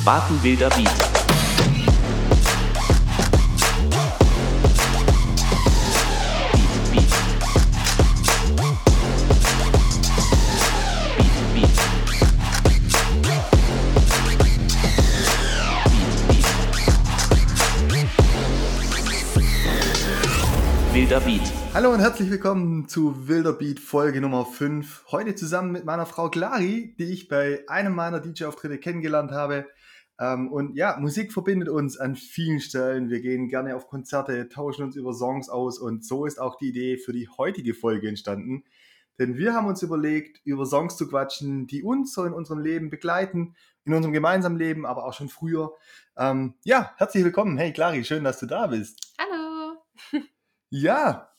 Spaten wilder Beat. Wilder Beat. Hallo und herzlich willkommen zu Wilder Beat Folge Nummer 5. Heute zusammen mit meiner Frau Clari, die ich bei einem meiner DJ-Auftritte kennengelernt habe. Ähm, und ja, Musik verbindet uns an vielen Stellen. Wir gehen gerne auf Konzerte, tauschen uns über Songs aus und so ist auch die Idee für die heutige Folge entstanden. Denn wir haben uns überlegt, über Songs zu quatschen, die uns so in unserem Leben begleiten, in unserem gemeinsamen Leben, aber auch schon früher. Ähm, ja, herzlich willkommen. Hey Clari, schön, dass du da bist. Hallo. Ja,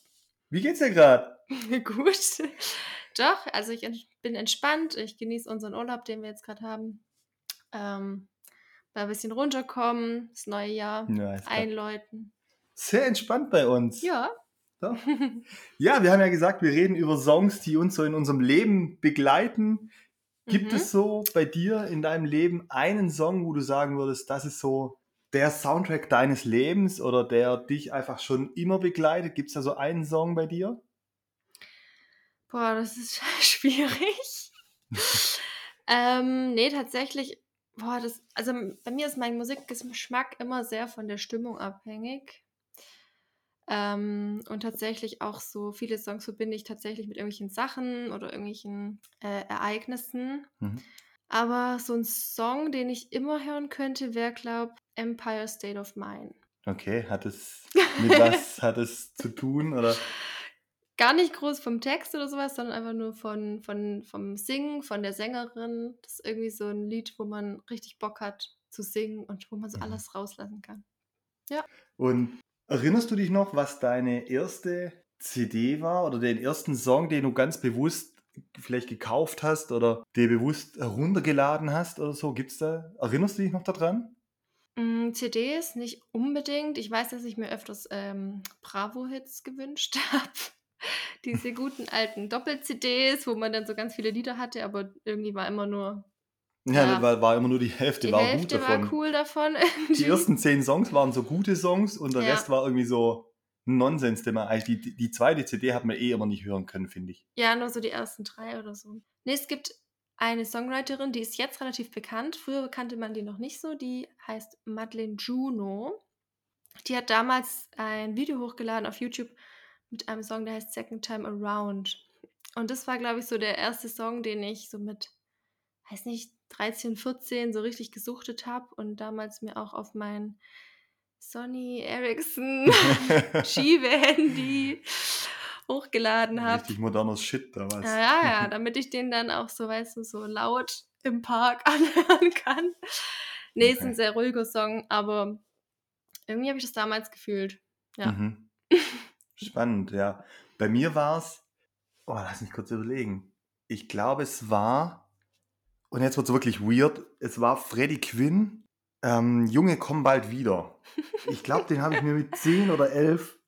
wie geht's dir gerade? Gut. Doch, also ich bin entspannt. Ich genieße unseren Urlaub, den wir jetzt gerade haben. Ähm, mal ein bisschen runterkommen, das neue Jahr Ja, einläuten. sehr entspannt bei uns. Ja. Ja, wir haben ja gesagt, wir reden über Songs, die uns so in unserem Leben begleiten. Gibt Mhm. es so bei dir in deinem Leben einen Song, wo du sagen würdest, das ist so der Soundtrack deines Lebens oder der dich einfach schon immer begleitet? Gibt es da so einen Song bei dir? Boah, das ist schwierig. ähm, nee, tatsächlich, boah, das, also bei mir ist mein Musikgeschmack immer sehr von der Stimmung abhängig. Ähm, und tatsächlich auch so viele Songs verbinde ich tatsächlich mit irgendwelchen Sachen oder irgendwelchen äh, Ereignissen. Mhm. Aber so ein Song, den ich immer hören könnte, wäre, glaube Empire State of Mind. Okay, hat es mit was hat es zu tun oder? Gar nicht groß vom Text oder sowas, sondern einfach nur von, von, vom Singen, von der Sängerin. Das ist irgendwie so ein Lied, wo man richtig Bock hat zu singen und wo man so Mhm. alles rauslassen kann. Und erinnerst du dich noch, was deine erste CD war oder den ersten Song, den du ganz bewusst vielleicht gekauft hast oder dir bewusst heruntergeladen hast oder so? Gibt's da? Erinnerst du dich noch daran? Mm, CDs nicht unbedingt. Ich weiß, dass ich mir öfters ähm, Bravo-Hits gewünscht habe. Diese guten alten Doppel-CDs, wo man dann so ganz viele Lieder hatte, aber irgendwie war immer nur Ja, Ja. war, war immer nur die Hälfte, die war Hälfte gut davon. war cool davon. Die ersten zehn Songs waren so gute Songs und der Ja. Rest war irgendwie so Nonsens, den man eigentlich, die, die zweite CD hat man eh immer nicht hören können, finde ich. Ja, nur so die ersten drei oder so. Nee, es gibt eine Songwriterin, die ist jetzt relativ bekannt. Früher kannte man die noch nicht so. Die heißt Madeleine Juno. Die hat damals ein Video hochgeladen auf YouTube mit einem Song, der heißt Second Time Around. Und das war, glaube ich, so der erste Song, den ich so mit, weiß nicht, 13, 14 so richtig gesuchtet habe und damals mir auch auf mein Sony Ericsson Schiebe-Handy hochgeladen habe. Richtig moderner Shit damals. Ja, ja, ja, damit ich den dann auch so, weißt du, so laut im Park anhören kann. Nee, ist Okay. ein sehr ruhiger Song, aber irgendwie habe ich das damals gefühlt. Ja. Mhm. Spannend, ja. Bei mir war es, oh, lass mich kurz überlegen. Ich glaube, es war, und jetzt wird es wirklich weird, es war Freddie Quinn, ähm, Junge, komm bald wieder. Ich glaube, den habe ich mir mit 10 oder 11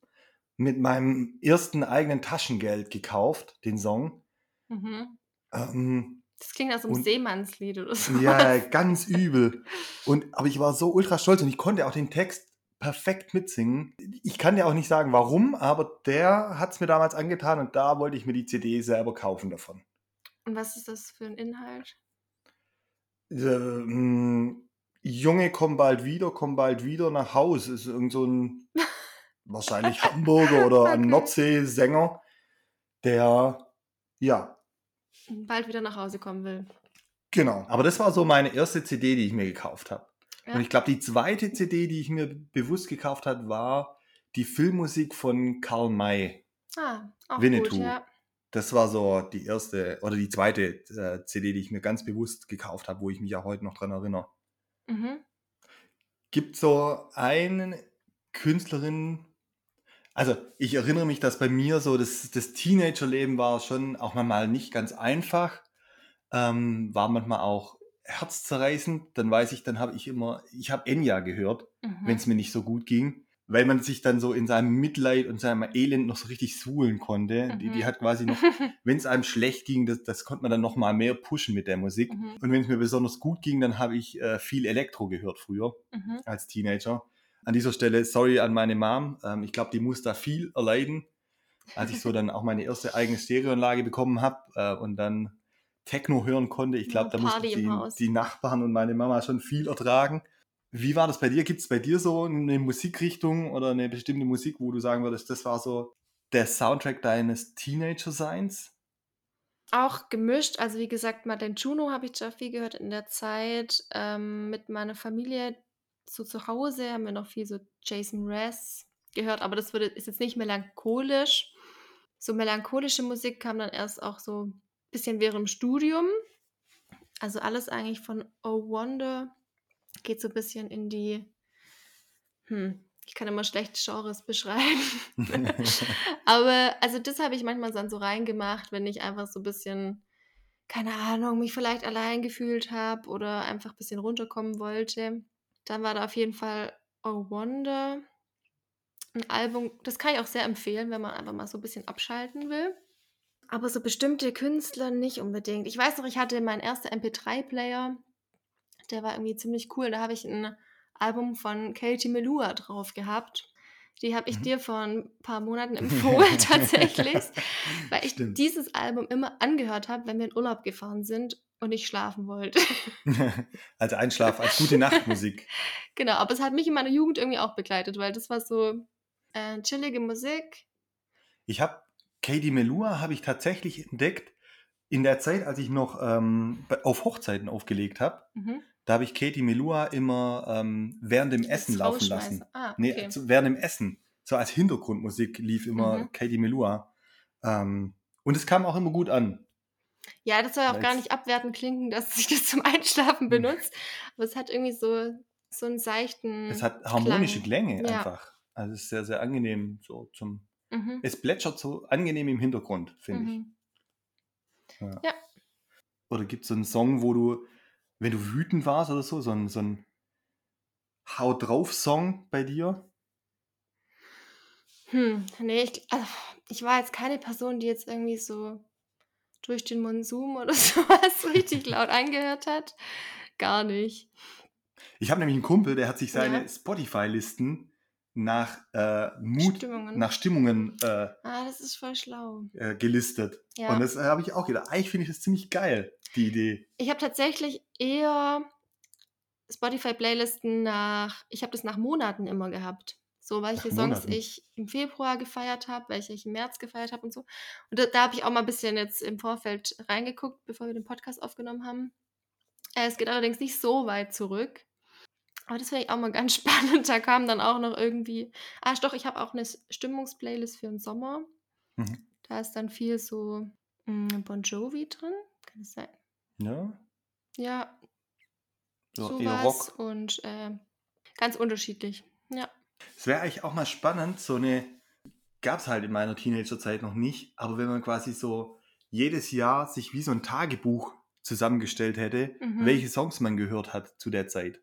mit meinem ersten eigenen Taschengeld gekauft, den Song. Mhm. Ähm, Das klingt nach so einem Seemannslied oder so. ja, ganz übel. Und, aber ich war so ultra stolz und ich konnte auch den Text perfekt mitsingen. Ich kann dir auch nicht sagen, warum, aber der hat es mir damals angetan und da wollte ich mir die CD selber kaufen davon. Und was ist das für ein Inhalt? Ähm, Junge, komm bald wieder, komm bald wieder nach Haus. Ist irgend so ein wahrscheinlich Hamburger oder ein Okay. Nordsee-Sänger, der, ja, Bald wieder nach Hause kommen will. genau. Aber das war so meine erste CD, die ich mir gekauft habe. Ja. Und ich glaube, die zweite CD, die ich mir bewusst gekauft habe, war die Filmmusik von Karl May. Ah, auch Winnetou. gut, ja. Das war so die erste oder die zweite äh, CD, die ich mir ganz bewusst gekauft habe, wo ich mich auch heute noch dran erinnere. Mhm. Gibt so eine Künstlerin, also ich erinnere mich, dass bei mir so das, das Teenagerleben war schon auch manchmal nicht ganz einfach, ähm, war manchmal auch herzzerreißend. Dann weiß ich, dann habe ich immer, ich habe Enya gehört, Mhm. wenn es mir nicht so gut ging. weil man sich dann so in seinem Mitleid und seinem Elend noch so richtig suhlen konnte. Die, die Mhm. hat quasi noch, wenn es einem schlecht ging, das, das konnte man dann noch mal mehr pushen mit der Musik. Mhm. Und wenn es mir besonders gut ging, dann habe ich äh, viel Elektro gehört früher Mhm. als Teenager. An dieser Stelle sorry an meine Mom. Ähm, ich glaube, die muss da viel erleiden, als ich so dann auch meine erste eigene Stereoanlage bekommen habe äh, und dann Techno hören konnte. Ich glaube, da mussten die, Nachbarn und meine Mama schon viel ertragen. Wie war das bei dir? Gibt es bei dir so eine Musikrichtung oder eine bestimmte Musik, wo du sagen würdest, das war so der Soundtrack deines Teenager-Seins? Auch gemischt, also wie gesagt, Madeleine Juno habe ich schon viel gehört in der Zeit. Ähm, mit meiner Familie so zu Hause haben wir noch viel so Jason Mraz gehört, aber das würde, ist jetzt nicht melancholisch. So melancholische Musik kam dann erst auch so bisschen während dem Studium. Also alles eigentlich von Oh Wonder geht so ein bisschen in die, hm, ich kann immer schlecht Genres beschreiben. Aber also das habe ich manchmal dann so reingemacht, wenn ich einfach so ein bisschen, keine Ahnung, mich vielleicht allein gefühlt habe oder einfach ein bisschen runterkommen wollte. Dann war da auf jeden Fall Oh Wonder. Ein Album, das kann ich auch sehr empfehlen, wenn man einfach mal so ein bisschen abschalten will. Aber so bestimmte Künstler nicht unbedingt. Ich weiß noch, ich hatte meinen ersten MP3-Player, der war irgendwie ziemlich cool. Da habe ich ein Album von Katie Melua drauf gehabt. Die habe ich Mhm. dir vor ein paar Monaten empfohlen, tatsächlich, weil ich Stimmt. dieses Album immer angehört habe, wenn wir in Urlaub gefahren sind und ich schlafen wollte. als Einschlaf, als gute Nachtmusik. genau, aber es hat mich in meiner Jugend irgendwie auch begleitet, weil das war so äh, chillige Musik. Ich habe Katie Melua habe ich tatsächlich entdeckt in der Zeit, als ich noch ähm, auf Hochzeiten aufgelegt habe. Mhm. Da habe ich Katie Melua immer ähm, während dem Essen laufen lassen. Ah, Nee, okay. zu, während dem Essen. So als Hintergrundmusik lief immer Mhm. Katie Melua. Ähm, und es kam auch immer gut an. Ja, das soll auch gar nicht abwertend klingen, dass sich das zum Einschlafen benutzt. Aber es hat irgendwie so, so einen seichten. Es hat harmonische Klang. Klänge Ja. einfach. Also es ist sehr, sehr angenehm so zum. Mhm. Es plätschert so angenehm im Hintergrund, finde ich. Mhm. Oder gibt es so einen Song, wo du, wenn du wütend warst oder so, so ein, so ein Hau drauf Song bei dir? Hm, nee, ich, also, ich war jetzt keine Person, die jetzt irgendwie so durch den Monsum oder sowas richtig laut angehört hat. Gar nicht. Ich habe nämlich einen Kumpel, der hat sich seine Ja. Spotify-Listen nach äh, Mut, Stimmungen. nach Stimmungen äh, Ah, das ist voll schlau. äh, gelistet. Ja. Und das habe ich auch gedacht. Eigentlich finde ich das ziemlich geil, die Idee. Ich habe tatsächlich eher Spotify-Playlisten nach, ich habe das nach Monaten immer gehabt. So, welche Nach Songs Monaten? ich im Februar gefeiert habe, welche ich im März gefeiert habe und so. Und da, da habe ich auch mal ein bisschen jetzt im Vorfeld reingeguckt, bevor wir den Podcast aufgenommen haben. Äh, es geht allerdings nicht so weit zurück. Aber das finde ich auch mal ganz spannend. Da kam dann auch noch irgendwie. Ah, doch, ich habe auch eine Stimmungsplaylist für den Sommer. Mhm. Da ist dann viel so mm, Bon Jovi drin. Kann es sein? Ja, Ja, so eher sowas Rock. und äh, ganz unterschiedlich. Ja. Es wäre eigentlich auch mal spannend, so eine, gab es halt in meiner Teenagerzeit noch nicht, aber wenn man quasi so jedes Jahr sich wie so ein Tagebuch zusammengestellt hätte, Mhm. welche Songs man gehört hat zu der Zeit.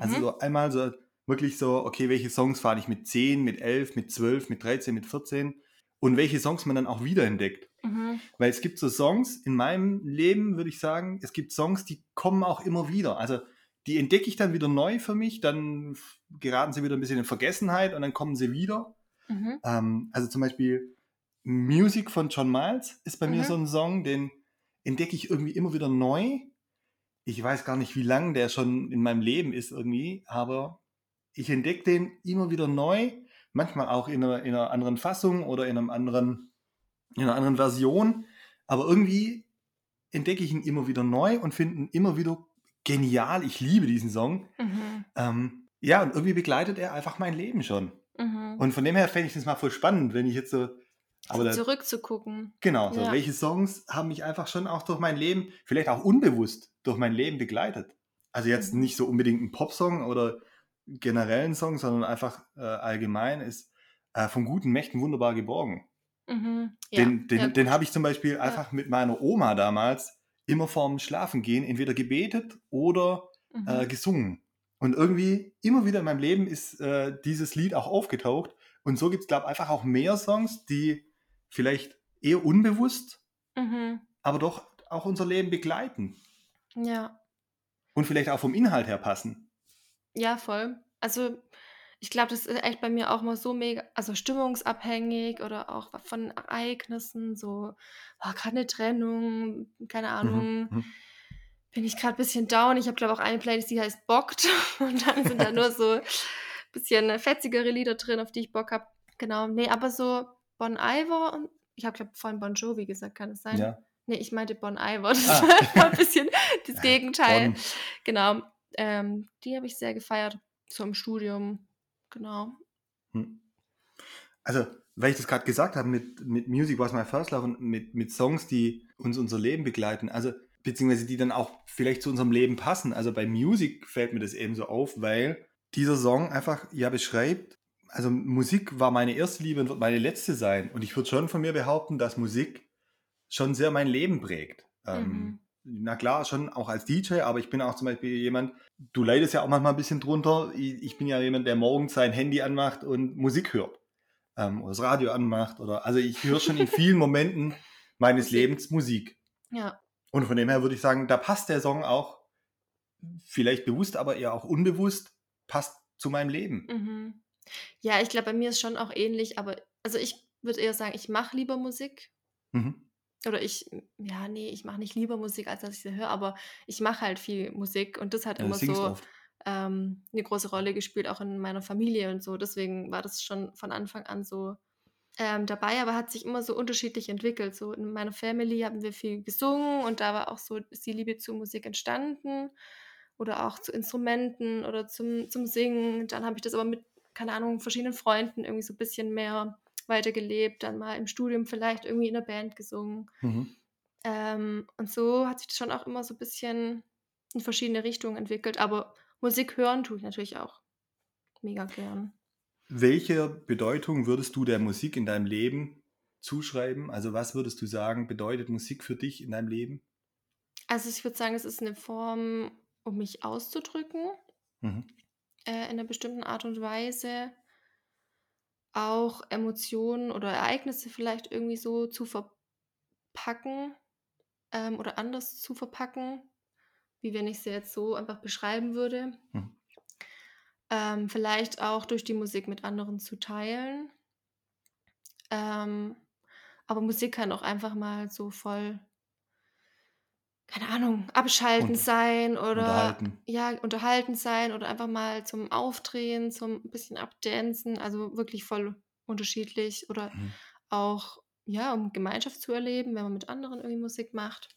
Also Mhm. so einmal so wirklich so, okay, welche Songs fahre ich mit 10, mit 11, mit 12, mit 13, mit 14 und welche Songs man dann auch wiederentdeckt. Mhm. Weil es gibt so Songs in meinem Leben, würde ich sagen, es gibt Songs, die kommen auch immer wieder. Also die entdecke ich dann wieder neu für mich, dann geraten sie wieder ein bisschen in Vergessenheit und dann kommen sie wieder. Mhm. Ähm, also zum Beispiel Music von John Miles ist bei mir Mhm. so ein Song, den entdecke ich irgendwie immer wieder neu. Ich weiß gar nicht, wie lange der schon in meinem Leben ist irgendwie, aber ich entdecke den immer wieder neu, manchmal auch in einer, in einer anderen Fassung oder in einem anderen, in einer anderen Version, aber irgendwie entdecke ich ihn immer wieder neu und finde ihn immer wieder genial. Ich liebe diesen Song. Mhm. Ähm, ja, und irgendwie begleitet er einfach mein Leben schon. Mhm. Und von dem her fände ich das mal voll spannend, wenn ich jetzt so. Aber da, Zurückzugucken. genau, so Ja. welche Songs haben mich einfach schon auch durch mein Leben, vielleicht auch unbewusst durch mein Leben begleitet. Also jetzt Mhm. nicht so unbedingt ein Popsong oder generellen Song, sondern einfach äh, allgemein ist äh, von guten Mächten wunderbar geborgen. Mhm. Ja. Den, den, ja, den habe ich zum Beispiel einfach mit meiner Oma damals immer vorm Schlafengehen entweder gebetet oder Mhm. äh, gesungen. Und irgendwie immer wieder in meinem Leben ist äh, dieses Lied auch aufgetaucht. Und so gibt es, glaube ich, einfach auch mehr Songs, die vielleicht eher unbewusst, Mhm. aber doch auch unser Leben begleiten. Ja. Und vielleicht auch vom Inhalt her passen. Ja, voll. Also, ich glaube, das ist echt bei mir auch mal so mega, also stimmungsabhängig oder auch von Ereignissen, so, oh, gerade eine Trennung, keine Ahnung, Mhm. bin ich gerade ein bisschen down. Ich habe, glaube ich, auch eine Playlist, die heißt Bockt. Und dann sind da nur so ein bisschen fetzigere Lieder drin, auf die ich Bock habe. Genau. Nee, aber so Bon Iver und ich habe, glaube ich, vorhin Bon Jovi gesagt, kann es sein? Ja. Nee, ich meinte Bon Iver. Das Ah. war ein bisschen das Gegenteil. Bonn. Genau. Ähm, die habe ich sehr gefeiert. So im Studium. Genau. Hm. Also, weil ich das gerade gesagt habe, mit, mit Music was my first love und mit, mit Songs, die uns unser Leben begleiten, also beziehungsweise die dann auch vielleicht zu unserem Leben passen. Also bei Music fällt mir das eben so auf, weil dieser Song einfach ja beschreibt, also Musik war meine erste Liebe und wird meine letzte sein. Und ich würde schon von mir behaupten, dass Musik schon sehr mein Leben prägt. Ähm, na klar, schon auch als DJ, aber ich bin auch zum Beispiel jemand, du leidest ja auch manchmal ein bisschen drunter. Ich, bin ja jemand, der morgens sein Handy anmacht und Musik hört. Ähm, oder das Radio anmacht. Oder, also ich höre schon in vielen Momenten meines. Lebens Musik. Ja. Und von dem her würde ich sagen, da passt der Song auch, vielleicht bewusst, aber eher auch unbewusst, passt zu meinem Leben. Mhm. Ja, ich glaube, bei mir ist schon auch ähnlich, aber also ich würde eher sagen, ich mache lieber Musik. Mhm. Oder ich, ja, nee, ich mache nicht lieber Musik, als dass ich sie höre, aber ich mache halt viel Musik und das hat Ja, immer so ähm, eine große Rolle gespielt, auch in meiner Familie und so. Deswegen war das schon von Anfang an so ähm, dabei, aber hat sich immer so unterschiedlich entwickelt. So in meiner Family haben wir viel gesungen und da war auch so ist die Liebe zur Musik entstanden oder auch zu Instrumenten oder zum, zum Singen. Dann habe ich das aber mit, keine Ahnung, verschiedenen Freunden irgendwie so ein bisschen mehr weitergelebt, dann mal im Studium vielleicht irgendwie in der Band gesungen. Mhm. Ähm, und so hat sich das schon auch immer so ein bisschen in verschiedene Richtungen entwickelt. Aber Musik hören tue ich natürlich auch mega gern. Welche Bedeutung würdest du der Musik in deinem Leben zuschreiben? Also was würdest du sagen, bedeutet Musik für dich in deinem Leben? Also ich würde sagen, es ist eine Form, um mich auszudrücken, Mhm. Äh, in einer bestimmten Art und Weise. Auch Emotionen oder Ereignisse vielleicht irgendwie so zu verpacken ähm, oder anders zu verpacken, wie wenn ich sie jetzt so einfach beschreiben würde. Mhm. Ähm, vielleicht auch durch die Musik mit anderen zu teilen. Ähm, aber Musik kann auch einfach mal so voll, keine Ahnung, abschalten Und sein oder unterhalten. ja, unterhalten sein oder einfach mal zum Aufdrehen, zum bisschen abdancen, also wirklich voll unterschiedlich oder Mhm. auch, ja, um Gemeinschaft zu erleben, wenn man mit anderen irgendwie Musik macht.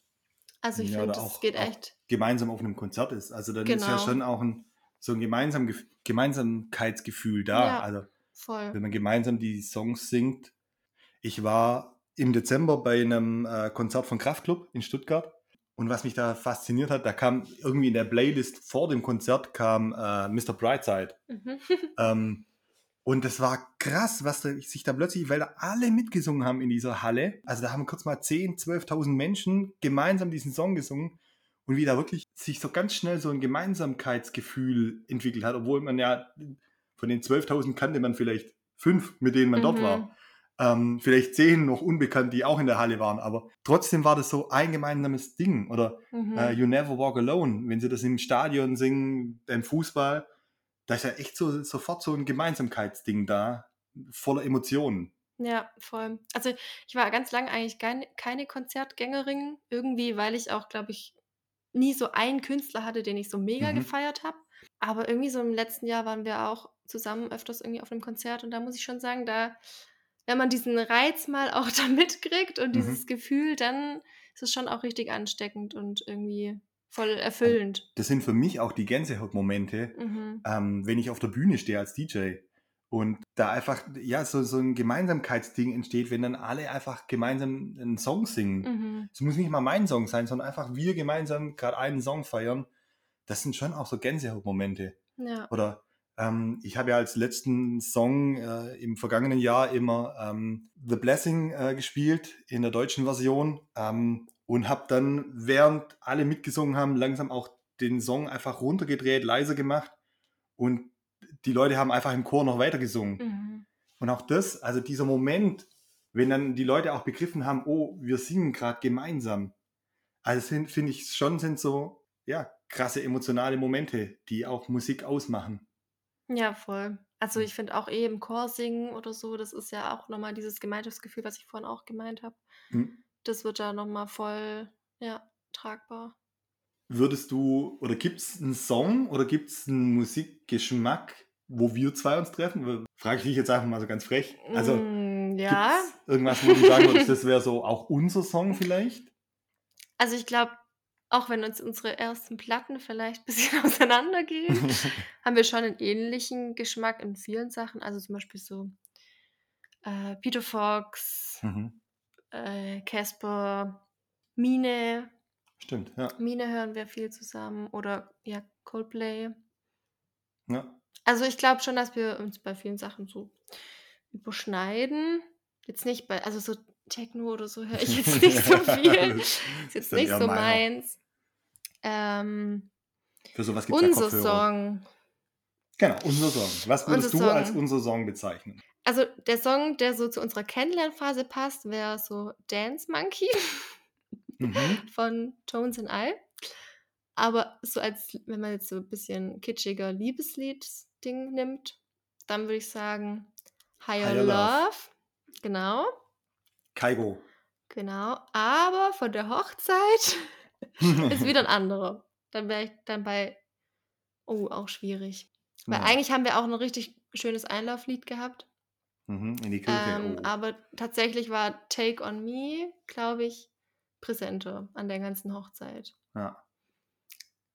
Also ich Ja, finde, das geht echt. gemeinsam auf einem Konzert ist. Also dann ist ja Genau. schon auch ein, so ein gemeinsam, Gemeinsamkeitsgefühl da. Ja, Also voll. wenn man gemeinsam die Songs singt. Ich war im Dezember bei einem äh, Konzert von Kraftklub in Stuttgart. Und was mich da fasziniert hat, da kam irgendwie in der Playlist vor dem Konzert kam äh, Mr. Brightside. Mhm. Ähm, und das war krass, was da, sich da plötzlich, weil da alle mitgesungen haben in dieser Halle. Also da haben kurz mal 10.000, 12.000 Menschen gemeinsam diesen Song gesungen. Und wie da wirklich sich so ganz schnell so ein Gemeinsamkeitsgefühl entwickelt hat, obwohl man ja von den 12.000 kannte man vielleicht fünf, mit denen man dort Mhm. war. Ähm, vielleicht zehn noch unbekannt, die auch in der Halle waren. Aber trotzdem war das so ein gemeinsames Ding. Oder Mhm. äh, You Never Walk Alone, wenn sie das im Stadion singen, beim Fußball, da ist ja echt so sofort so ein Gemeinsamkeitsding da, voller Emotionen. Ja, voll. Also ich war ganz lange eigentlich keine, keine Konzertgängerin, irgendwie, weil ich auch, glaube ich, nie so einen Künstler hatte, den ich so mega Mhm. gefeiert habe. Aber irgendwie so im letzten Jahr waren wir auch zusammen öfters irgendwie auf einem Konzert und da muss ich schon sagen, da, wenn man diesen Reiz mal auch da mitkriegt und Mhm. dieses Gefühl, dann ist es schon auch richtig ansteckend und irgendwie voll Also, erfüllend. das sind für mich auch die Gänsehautmomente, Mhm. ähm, wenn ich auf der Bühne stehe als DJ und da einfach ja so, so ein Gemeinsamkeitsding entsteht, wenn dann alle einfach gemeinsam einen Song singen. Mhm. Es muss nicht mal mein Song sein, sondern einfach wir gemeinsam gerade einen Song feiern. Das sind schon auch so Gänsehautmomente. Ja. Oder ähm, ich habe ja als letzten Song äh, im vergangenen Jahr immer ähm, The Blessing äh, gespielt in der deutschen Version ähm, und habe dann, während alle mitgesungen haben, langsam auch den Song einfach runtergedreht, leiser gemacht und die Leute haben einfach im Chor noch weiter gesungen. Mhm. Und auch das, also dieser Moment, wenn dann die Leute auch begriffen haben, oh, wir singen gerade gemeinsam. Also finde ich schon, sind so, ja, krasse emotionale Momente, die auch Musik ausmachen. Ja, voll. Also Mhm. ich finde auch eh im Chor singen oder so, das ist ja auch nochmal dieses Gemeinschaftsgefühl, was ich vorhin auch gemeint habe. Hm. Das wird da nochmal voll, ja, tragbar. Würdest du, oder gibt es einen Song oder gibt es einen Musikgeschmack, wo wir zwei uns treffen? Frage ich dich jetzt einfach mal so ganz frech. Also, Mm, ja, irgendwas, wo du sagen würdest, das wäre so auch unser Song vielleicht? also ich glaube, auch wenn uns unsere ersten Platten vielleicht ein bisschen auseinandergehen, haben wir schon einen ähnlichen Geschmack in vielen Sachen. Also zum Beispiel so äh, Peter Fox, Mhm. äh, Casper, Mine. Stimmt, ja. Mine hören wir viel zusammen oder ja, Coldplay. ja. Also ich glaube schon, dass wir uns bei vielen Sachen so überschneiden. Jetzt nicht bei, also so Techno oder so höre ich jetzt nicht so viel. Ist jetzt nicht so meins. Ähm, Für sowas gibt es ja. Song. Genau, unser Song. Was würdest Unser du als Song. unser Song bezeichnen? Also der Song, der so zu unserer Kennenlernphase passt, wäre so Dance Monkey Mhm. von Tones and I. Aber so als, wenn man jetzt so ein bisschen kitschiger Liebeslied-Ding nimmt, dann würde ich sagen Higher, Higher Love. Love. Genau, Kaigo. genau. Aber von der Hochzeit ist wieder ein anderer. Dann wäre ich dann bei, oh, auch schwierig. Weil Ja. eigentlich haben wir auch ein richtig schönes Einlauflied gehabt. Mhm, in die Kirche. Ähm, oh. aber tatsächlich war Take on Me, glaube ich, präsenter an der ganzen Hochzeit. Ja.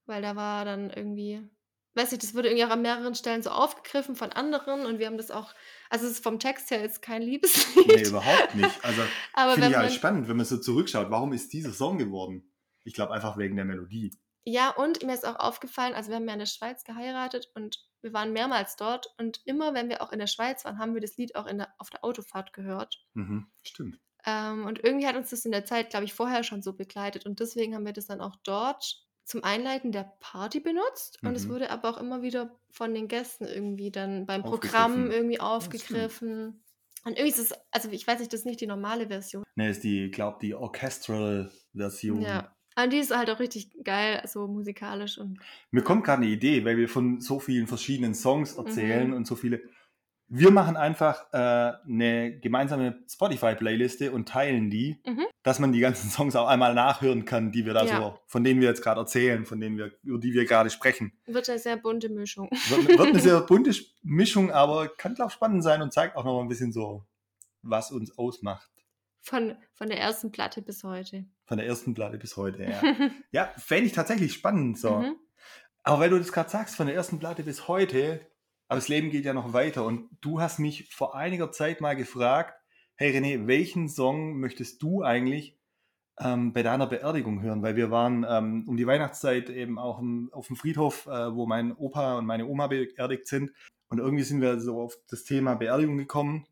Weil da war dann irgendwie, weiß nicht, das wurde irgendwie auch an mehreren Stellen so aufgegriffen von anderen und wir haben das auch, also es ist vom Text her jetzt kein Liebeslied. Nee, überhaupt nicht. Also aber finde wenn ich halt man, spannend, wenn man so zurückschaut. Warum ist dieser Song geworden? Ich glaube einfach wegen der Melodie. ja, und mir ist auch aufgefallen, also wir haben ja in der Schweiz geheiratet und wir waren mehrmals dort und immer, wenn wir auch in der Schweiz waren, haben wir das Lied auch in der, auf der Autofahrt gehört. Mhm, stimmt. Ähm, und irgendwie hat uns das in der Zeit, glaube ich, vorher schon so begleitet. Und deswegen haben wir das dann auch dort zum Einleiten der Party benutzt. Und es Mhm. wurde aber auch immer wieder von den Gästen irgendwie dann beim. Programm irgendwie aufgegriffen. Und irgendwie ist es, also ich weiß nicht, das ist nicht die normale Version. Ne, ist die, glaube die Orchestral-Version. Ja. Und die ist halt auch richtig geil, so musikalisch und Mir kommt gerade eine Idee, weil wir von so vielen verschiedenen Songs erzählen Mhm. und so viele. Wir machen einfach äh, eine gemeinsame Spotify-Playliste und teilen die, Mhm. dass man die ganzen Songs auch einmal nachhören kann, die wir da Ja. so, von denen wir jetzt gerade erzählen, von denen wir, über die wir gerade sprechen. wird eine sehr bunte Mischung. Wird, wird eine sehr bunte Mischung, aber kann, glaube ich, spannend sein und zeigt auch noch mal ein bisschen so, was uns ausmacht. Von, von der ersten Platte bis heute. Von der ersten Platte bis heute, ja. ja, fände ich tatsächlich spannend so. Mhm. Aber weil du das gerade sagst, von der ersten Platte bis heute, aber das Leben geht ja noch weiter. Und du hast mich vor einiger Zeit mal gefragt, hey René, welchen Song möchtest du eigentlich ähm, bei deiner Beerdigung hören? Weil wir waren ähm, um die Weihnachtszeit eben auch im, auf dem Friedhof, äh, wo mein Opa und meine Oma beerdigt sind. Und irgendwie sind wir so auf das Thema Beerdigung gekommen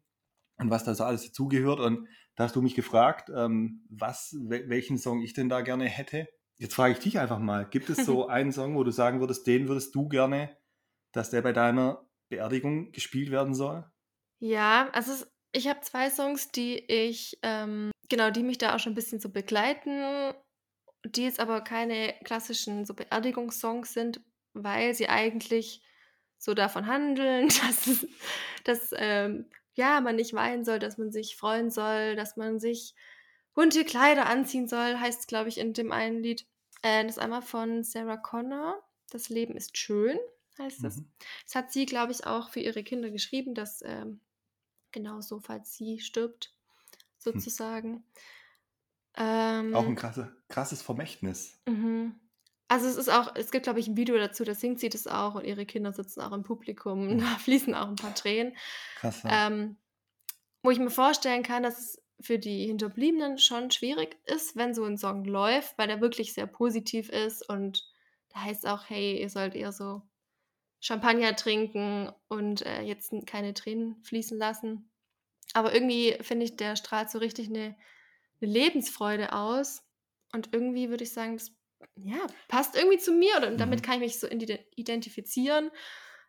und was da so alles dazugehört. Und da hast du mich gefragt, ähm, was, wel- welchen Song ich denn da gerne hätte. Jetzt frage ich dich einfach mal, gibt es so einen Song, wo du sagen würdest, den würdest du gerne, dass der bei deiner Beerdigung gespielt werden soll? Ja, also es, ich habe zwei Songs, die ich, ähm, genau, die mich da auch schon ein bisschen so begleiten, die jetzt aber keine klassischen so Beerdigungssongs sind, weil sie eigentlich so davon handeln, dass, dass ähm, ja, man nicht weinen soll, dass man sich freuen soll, dass man sich bunte Kleider anziehen soll, heißt es, glaube ich, in dem einen Lied. Äh, das ist einmal von Sarah Connor, Das Leben ist schön, heißt es. Mhm. Das hat sie, glaube ich, auch für ihre Kinder geschrieben, dass ähm, genau so, falls sie stirbt, sozusagen. Ähm, Auch ein krasse, krasses Vermächtnis. mhm. Also es ist auch, es gibt, glaube ich, ein Video dazu, da singt sie das auch und ihre Kinder sitzen auch im Publikum Mhm. da fließen auch ein paar Tränen. Krass. Ähm, wo ich mir vorstellen kann, dass es für die Hinterbliebenen schon schwierig ist, wenn so ein Song läuft, weil der wirklich sehr positiv ist und da heißt auch, hey, ihr sollt eher so Champagner trinken und äh, jetzt keine Tränen fließen lassen. Aber irgendwie finde ich, der strahlt so richtig eine, eine Lebensfreude aus und irgendwie würde ich sagen, das ja, passt irgendwie zu mir oder damit Mhm. kann ich mich so ide- identifizieren.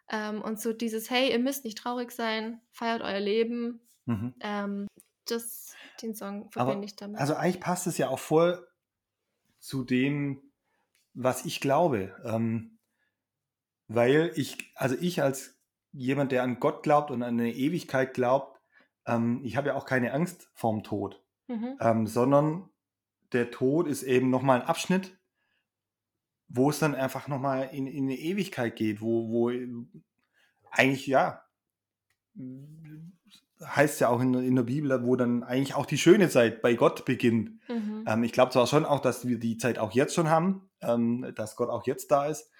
Ähm, und so dieses, hey, ihr müsst nicht traurig sein, feiert euer Leben. Mhm. Ähm, das, den Song verbinde Aber ich damit. also eigentlich passt es ja auch voll zu dem, was ich glaube. Ähm, weil ich, also ich als jemand, der an Gott glaubt und an eine Ewigkeit glaubt, ähm, ich habe ja auch keine Angst vorm Tod, mhm. ähm, sondern der Tod ist eben nochmal ein Abschnitt, wo es dann einfach nochmal in, in eine Ewigkeit geht, wo, wo eigentlich, ja, heißt ja auch in, in der Bibel, wo dann eigentlich auch die schöne Zeit bei Gott beginnt. Mhm. Ähm, ich glaube zwar schon auch, dass wir die Zeit auch jetzt schon haben, ähm, dass Gott auch jetzt da ist,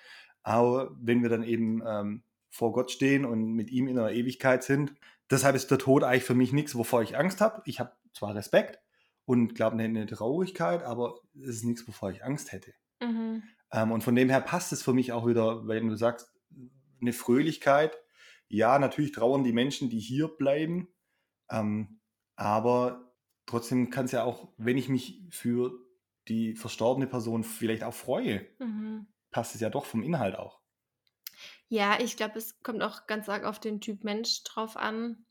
aber wenn wir dann eben ähm, vor Gott stehen und mit ihm in der Ewigkeit sind, deshalb ist der Tod eigentlich für mich nichts, wovor ich Angst habe. Ich habe zwar Respekt und glaube eine, eine Traurigkeit, aber es ist nichts, wovor ich Angst hätte. Mhm. Ähm, und von dem her passt es für mich auch wieder, wenn du sagst, eine Fröhlichkeit. Ja, natürlich trauern die Menschen, die hier bleiben, ähm, aber trotzdem kann es ja auch, wenn ich mich für die verstorbene Person vielleicht auch freue, Mhm. Passt es ja doch vom Inhalt auch. Ja, ich glaube, es kommt auch ganz arg auf den Typ Mensch drauf an.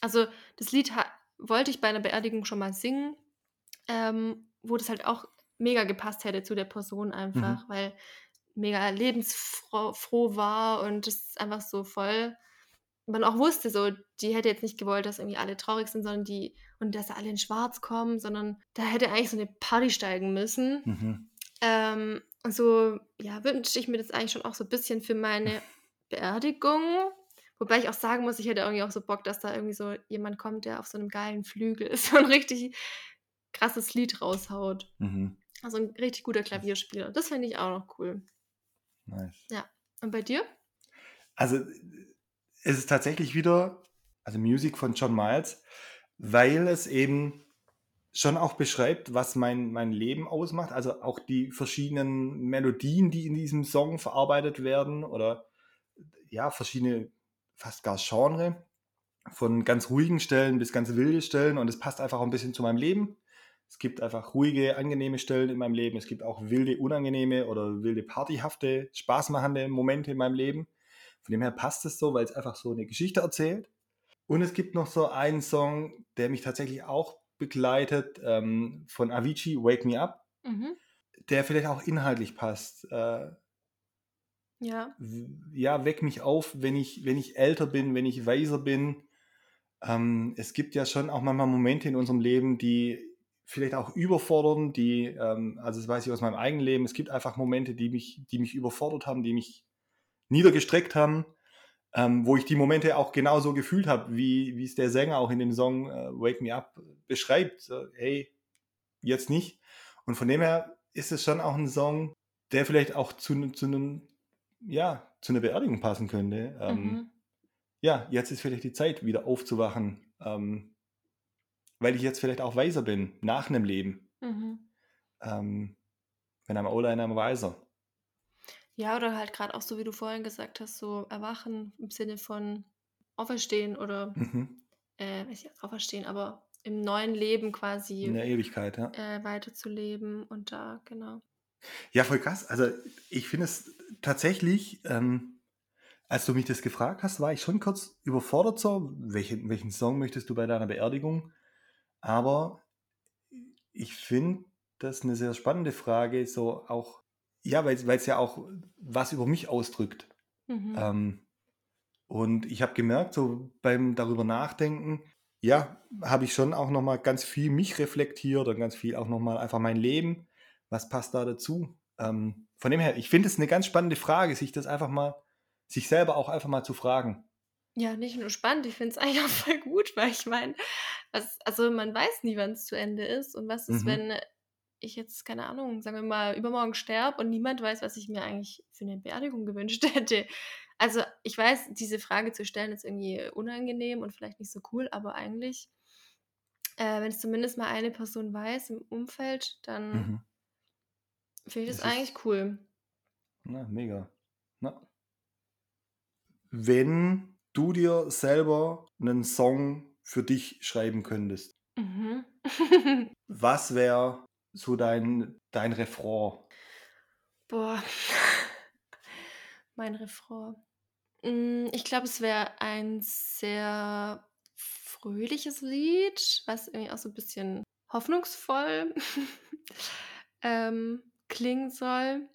Also das Lied wollte ich bei einer Beerdigung schon mal singen, ähm, wo das halt auch mega gepasst hätte zu der Person Mhm. einfach, weil mega lebensfroh froh war und es einfach so voll man auch wusste so, die hätte jetzt nicht gewollt, dass irgendwie alle traurig sind, sondern die und dass alle in schwarz kommen, sondern da hätte eigentlich so eine Party steigen müssen. Mhm. Ähm, und so, ja, wünsche ich mir das eigentlich schon auch so ein bisschen für meine Beerdigung. Wobei ich auch sagen muss, ich hätte irgendwie auch so Bock, dass da irgendwie so jemand kommt, der auf so einem geilen Flügel ist, so ein richtig krasses Lied raushaut. Mhm. Also ein richtig guter Klavierspieler. Das finde ich auch noch cool. Nice. Und bei dir? Also es ist tatsächlich wieder, also Music von John Miles, weil es eben schon auch beschreibt, was mein, mein Leben ausmacht. Also auch die verschiedenen Melodien, die in diesem Song verarbeitet werden oder ja, verschiedene, fast gar Genre, von ganz ruhigen Stellen bis ganz wilde Stellen und es passt einfach auch ein bisschen zu meinem Leben. Es gibt einfach ruhige, angenehme Stellen in meinem Leben. Es gibt auch wilde, unangenehme oder wilde, partyhafte, spaßmachende Momente in meinem Leben. Von dem her passt es so, weil es einfach so eine Geschichte erzählt. Und es gibt noch so einen Song, der mich tatsächlich auch begleitet, ähm, von Avicii, Wake Me Up, Mhm. der vielleicht auch inhaltlich passt. Äh, Ja. ja, weck mich auf, wenn ich, wenn ich älter bin, wenn ich weiser bin. Ähm, es gibt ja schon auch manchmal Momente in unserem Leben, die vielleicht auch überfordern, die, ähm, also das weiß ich aus meinem eigenen Leben, es gibt einfach Momente, die mich, die mich überfordert haben, die mich niedergestreckt haben, ähm, wo ich die Momente auch genauso gefühlt habe, wie, wie es der Sänger auch in dem Song äh, Wake Me Up beschreibt. So, hey, jetzt nicht. Und von dem her ist es schon auch ein Song, der vielleicht auch zu, zu einem, ja, zu einer Beerdigung passen könnte. Ähm, Mhm. Ja, jetzt ist vielleicht die Zeit, wieder aufzuwachen, ähm, weil ich jetzt vielleicht auch weiser bin, nach einem Leben. Mhm. Ähm, wenn I'm older and I'm wiser. Ja, oder halt gerade auch so, wie du vorhin gesagt hast, so erwachen im Sinne von auferstehen oder, Mhm. äh, weiß ich jetzt auferstehen, aber im neuen Leben In quasi der Ewigkeit, ja. äh, weiterzuleben und da, genau. Ja, voll krass. Also ich finde es tatsächlich, ähm, als du mich das gefragt hast, war ich schon kurz überfordert so, welchen, welchen Song möchtest du bei deiner Beerdigung? Aber ich finde das eine sehr spannende Frage, so auch, ja, weil es ja auch was über mich ausdrückt. Mhm. Ähm, und ich habe gemerkt, so beim darüber nachdenken, ja, habe ich schon auch nochmal ganz viel mich reflektiert und ganz viel auch nochmal einfach mein Leben. Was passt da dazu? Ähm, von dem her, ich finde es eine ganz spannende Frage, sich das einfach mal, sich selber auch einfach mal zu fragen. Ja, nicht nur spannend, ich finde es eigentlich auch voll gut, weil ich meine, also man weiß nie, wann es zu Ende ist und was ist, Mhm. wenn ich jetzt, keine Ahnung, sagen wir mal, übermorgen sterbe und niemand weiß, was ich mir eigentlich für eine Beerdigung gewünscht hätte. Also ich weiß, diese Frage zu stellen ist irgendwie unangenehm und vielleicht nicht so cool, aber eigentlich, äh, wenn es zumindest mal eine Person weiß im Umfeld, dann Mhm. finde ich das Das eigentlich cool. Na, mega. Na. Wenn du dir selber einen Song für dich schreiben könntest, Mhm. was wäre so dein, dein Refrain? Boah. Mein Refrain. Hm, ich glaube, es wäre ein sehr fröhliches Lied, was irgendwie auch so 'n bisschen hoffnungsvoll, ähm, klingen soll.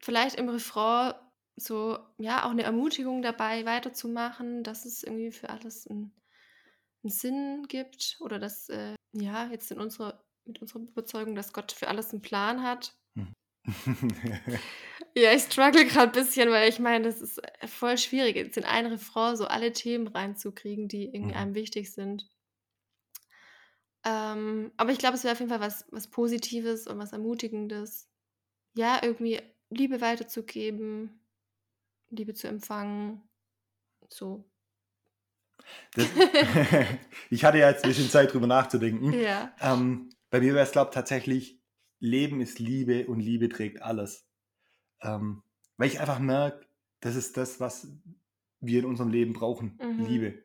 Vielleicht im Refrain so, ja, auch 'ne Ermutigung dabei, weiterzumachen, dass es irgendwie für alles 'n 'n Sinn gibt oder dass, äh, ja, jetzt in unserer mit unserer Überzeugung, dass Gott für alles 'n Plan hat. Hm. Ja, ich struggle grad bisschen, weil ich meine, das ist, äh, voll schwierig, jetzt in einen Refrain so alle Themen reinzukriegen, die irgendwie Mhm. einem wichtig sind. Ähm, aber ich glaube, es wäre auf jeden Fall was was Positives und was Ermutigendes. Ja, irgendwie Liebe weiterzugeben, Liebe zu empfangen, so. Das ich hatte ja jetzt 'n bisschen Zeit, drüber nachzudenken. Ja. Ähm, bei mir wäre es, glaube tatsächlich: „Leben ist Liebe und Liebe trägt alles.“ Ähm, weil ich einfach merke, das ist das, was wir in unserem Leben brauchen, Mhm. Liebe.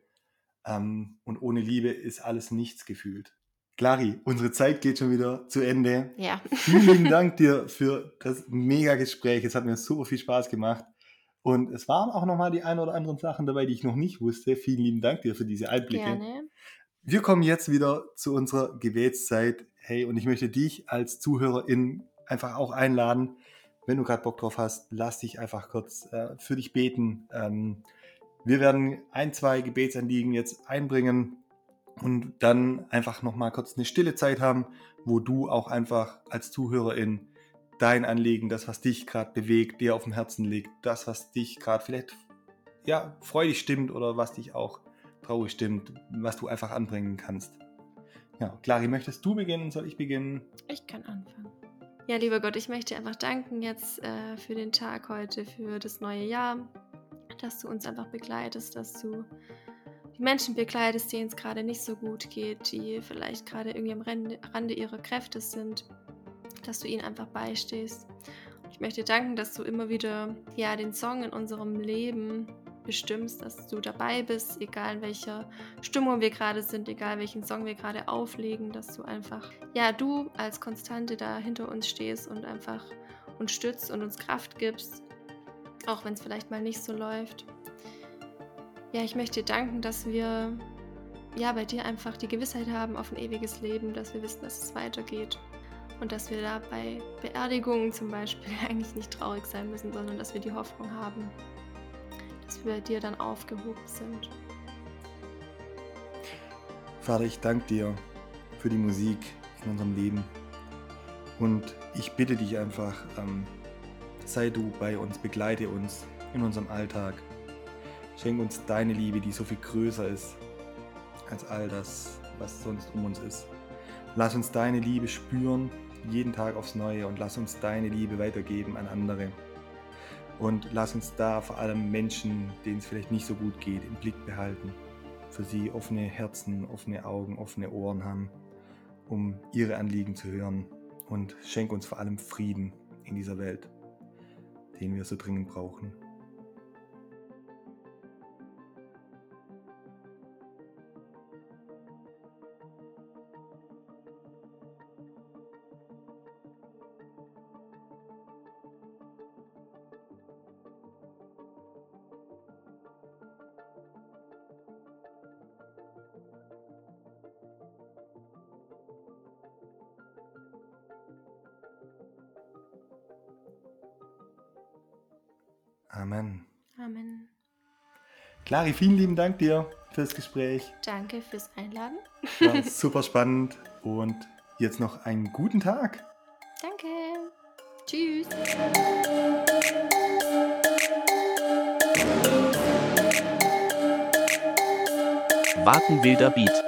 Ähm, und ohne Liebe ist alles nichts gefühlt. Clari, unsere Zeit geht schon wieder zu Ende. Ja. Vielen lieben Dank dir für das Mega-Gespräch. Es hat mir super viel Spaß gemacht. Und es waren auch noch mal die ein oder anderen Sachen dabei, die ich noch nicht wusste. Vielen lieben Dank dir für diese Einblicke. Gerne. Wir kommen jetzt wieder zu unserer Gebetszeit. Hey, und ich möchte dich als Zuhörerin einfach auch einladen, wenn du grad Bock drauf hast, lass dich einfach kurz, äh, für dich beten. Ähm, wir werden 1, 2 Gebetsanliegen jetzt einbringen und dann einfach noch mal kurz 'ne stille Zeit haben, wo du auch einfach als Zuhörerin dein Anliegen, das, was dich grad bewegt, dir aufm Herzen liegt, das, was dich grad vielleicht, ja, freudig stimmt oder was dich auch traurig stimmt, was du einfach anbringen kannst. Ja, Clari, möchtest du beginnen? Soll ich beginnen? Ich kann anfangen. Ja, lieber Gott, ich möchte einfach danken jetzt, äh, für den Tag heute, für das neue Jahr, dass du uns einfach begleitest, dass du die Menschen begleitest, denen's grade nicht so gut geht, die vielleicht grade irgendwie am Rande ihrer Kräfte sind, dass du ihnen einfach beistehst. Ich möchte danken, dass du immer wieder, ja, den Song in unserem Leben bestimmst, dass du dabei bist, egal in welcher Stimmung wir grade sind, egal welchen Song wir grade auflegen, dass du einfach ja, du als Konstante da hinter uns stehst und einfach uns stützt und uns Kraft gibst, auch wenn's vielleicht mal nicht so läuft. Ja, ich möchte dir danken, dass wir, ja, bei dir einfach die Gewissheit haben auf 'n ewiges Leben, dass wir wissen, dass es weitergeht und dass wir da bei Beerdigungen zum Beispiel eigentlich nicht traurig sein müssen, sondern dass wir die Hoffnung haben, dass wir dir dann aufgehoben sind. Vater, ich danke dir für die Musik in unserem Leben. Und ich bitte dich einfach, ähm, sei du bei uns, begleite uns in unserem Alltag. Schenk uns deine Liebe, die so viel größer ist als all das, was sonst um uns ist. Lass uns deine Liebe spüren, jeden Tag aufs Neue und lass uns deine Liebe weitergeben an andere. Und lass uns da vor allem Menschen, denen's vielleicht nicht so gut geht, im Blick behalten. Für sie offene Herzen, offene Augen, offene Ohren haben, um ihre Anliegen zu hören. Und schenk uns vor allem Frieden in dieser Welt, den wir so dringend brauchen. Amen. Amen. Clari, vielen lieben Dank dir fürs Gespräch. Danke fürs Einladen. War super spannend und jetzt noch einen guten Tag. Danke. Tschüss. Watenwilder Beat.